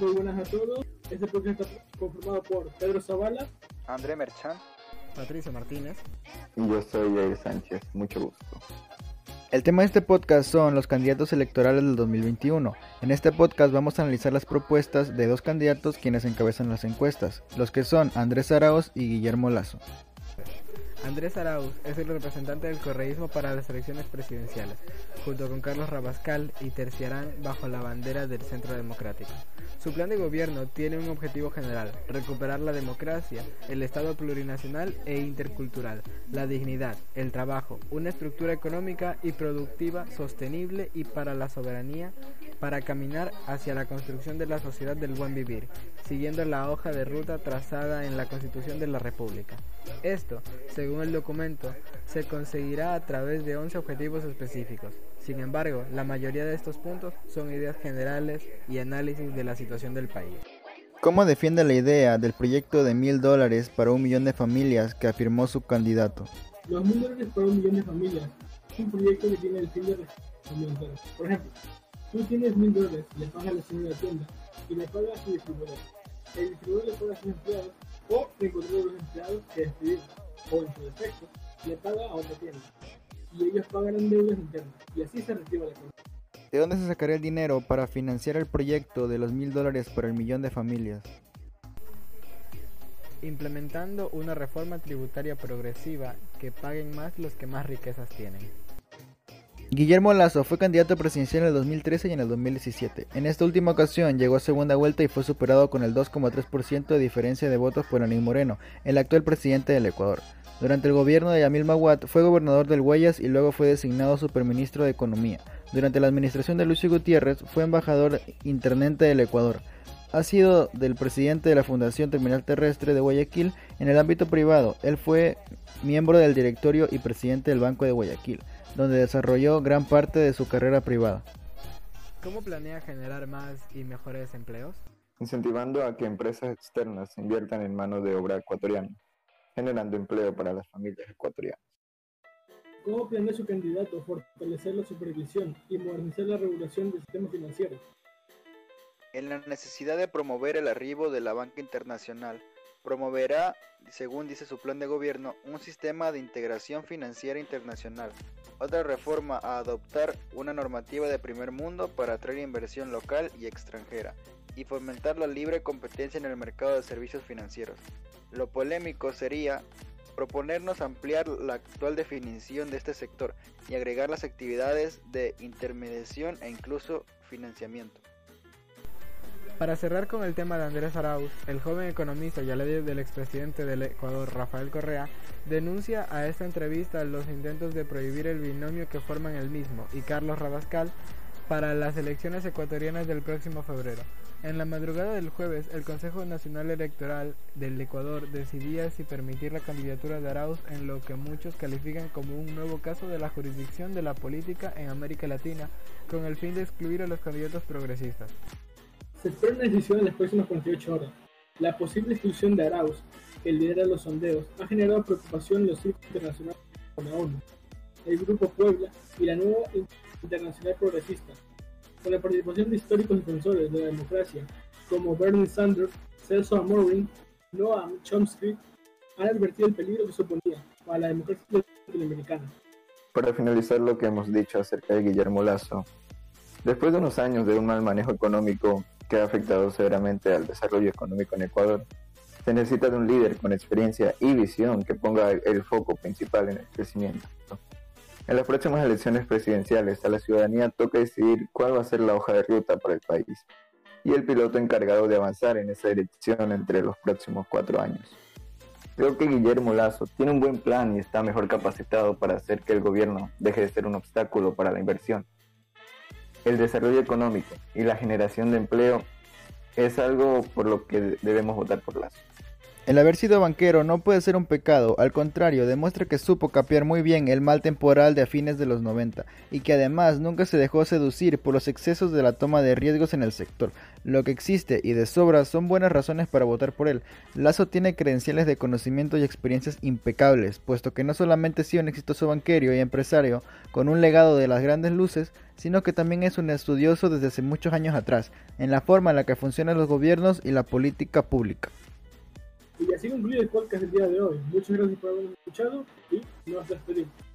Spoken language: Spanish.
Muy buenas a todos. Este podcast está conformado por Pedro Zavala, André Merchan, Patricia Martínez. Y yo soy Jair Sánchez. Mucho gusto. El tema de este podcast son los candidatos electorales del 2021. En este podcast vamos a analizar las propuestas de dos candidatos quienes encabezan las encuestas, los que son Andrés Arauz y Guillermo Lazo. Andrés Arauz es el representante del correísmo para las elecciones presidenciales, junto con Carlos Rabascal y terciarán bajo la bandera del Centro Democrático. Su plan de gobierno tiene un objetivo general, recuperar la democracia, el Estado plurinacional e intercultural, la dignidad, el trabajo, una estructura económica y productiva sostenible y para la soberanía, para caminar hacia la construcción de la sociedad del buen vivir, siguiendo la hoja de ruta trazada en la Constitución de la República. Esto, según el documento, se conseguirá a través de 11 objetivos específicos. Sin embargo, la mayoría de estos puntos son ideas generales y análisis de la situación del país. ¿Cómo defiende la idea del proyecto de mil dólares para un millón de familias que afirmó su candidato? Los mil dólares para un millón de familias es un proyecto que tiene el fin de resolver. Por ejemplo, tú tienes mil dólares, le pagas a la señora de la tienda y le pagas a su distribuidor. El distribuidor le paga a sus empleados o encontró los empleados que despidieron o en su defecto le paga a otra tienda y ellos pagarán deudas internas y así se reactiva la economía. ¿De dónde se sacará el dinero para financiar el proyecto de los mil dólares para el millón de familias? Implementando una reforma tributaria progresiva que paguen más los que más riquezas tienen. Guillermo Lazo fue candidato presidencial en el 2013 y en el 2017. En esta última ocasión llegó a segunda vuelta y fue superado con el 2,3% de diferencia de votos por Anín Moreno, el actual presidente del Ecuador. Durante el gobierno de Yamil Maguad fue gobernador del Guayas y luego fue designado superministro de Economía. Durante la administración de Lucio Gutiérrez fue embajador intendente del Ecuador. Ha sido del presidente de la Fundación Terminal Terrestre de Guayaquil en el ámbito privado. Él fue miembro del directorio y presidente del Banco de Guayaquil donde desarrolló gran parte de su carrera privada. ¿Cómo planea generar más y mejores empleos? Incentivando a que empresas externas inviertan en mano de obra ecuatoriana, generando empleo para las familias ecuatorianas. ¿Cómo planea su candidato fortalecer la supervisión y modernizar la regulación del sistema financiero? En la necesidad de promover el arribo de la banca internacional, promoverá, según dice su plan de gobierno, un sistema de integración financiera internacional, otra reforma a adoptar una normativa de primer mundo para atraer inversión local y extranjera y fomentar la libre competencia en el mercado de servicios financieros. Lo polémico sería proponernos ampliar la actual definición de este sector y agregar las actividades de intermediación e incluso financiamiento. Para cerrar con el tema de Andrés Arauz, el joven economista y aliado del expresidente del Ecuador, Rafael Correa, denuncia a esta entrevista los intentos de prohibir el binomio que forman el mismo y Carlos Rabascal para las elecciones ecuatorianas del próximo febrero. En la madrugada del jueves, el Consejo Nacional Electoral del Ecuador decidía si permitir la candidatura de Arauz en lo que muchos califican como un nuevo caso de la jurisdicción de la política en América Latina, con el fin de excluir a los candidatos progresistas. Se espera una decisión en las próximas 48 horas. La posible exclusión de Arauz, que lidera los sondeos, ha generado preocupación en los círculos internacionales como la ONU, el Grupo Puebla y la nueva Internacional Progresista, con la participación de históricos defensores de la democracia como Bernie Sanders, Celso Amorim, Noam Chomsky, han advertido el peligro que suponía para la democracia latinoamericana. Para finalizar lo que hemos dicho acerca de Guillermo Lazo, después de unos años de un mal manejo económico que ha afectado severamente al desarrollo económico en Ecuador. Se necesita de un líder con experiencia y visión que ponga el foco principal en el crecimiento. En las próximas elecciones presidenciales a la ciudadanía toca decidir cuál va a ser la hoja de ruta para el país y el piloto encargado de avanzar en esa dirección entre los próximos cuatro años. Creo que Guillermo Lazo tiene un buen plan y está mejor capacitado para hacer que el gobierno deje de ser un obstáculo para la inversión el desarrollo económico y la generación de empleo es algo por lo que debemos votar por Lazo. El haber sido banquero no puede ser un pecado, al contrario, demuestra que supo capear muy bien el mal temporal de a fines de los 90 y que además nunca se dejó seducir por los excesos de la toma de riesgos en el sector. Lo que existe y de sobra son buenas razones para votar por él. Lazo tiene credenciales de conocimiento y experiencias impecables, puesto que no solamente ha sido un exitoso banquero y empresario con un legado de las grandes luces, sino que también es un estudioso desde hace muchos años atrás, en la forma en la que funcionan los gobiernos y la política pública. Y así concluye el podcast del día de hoy. Muchas gracias por habernos escuchado y nos despedimos.